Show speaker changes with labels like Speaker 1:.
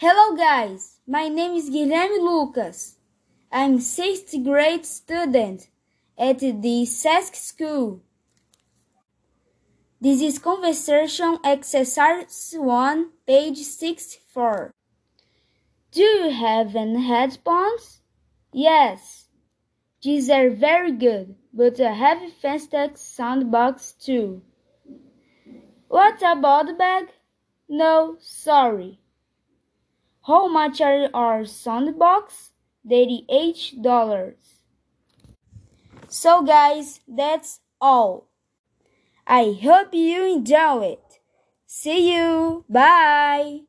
Speaker 1: Hello guys, my name is Guilherme Lucas. I'm 6th grade student at the SESC school. This is conversation exercise 1, page 64. Do you have any headphones? Yes. These are very good, but I have a fantastic soundbox too. What about the bag? No, sorry. How much are our? Thirty-eight dollars. So guys, that's all. I hope you enjoy it. See you. Bye.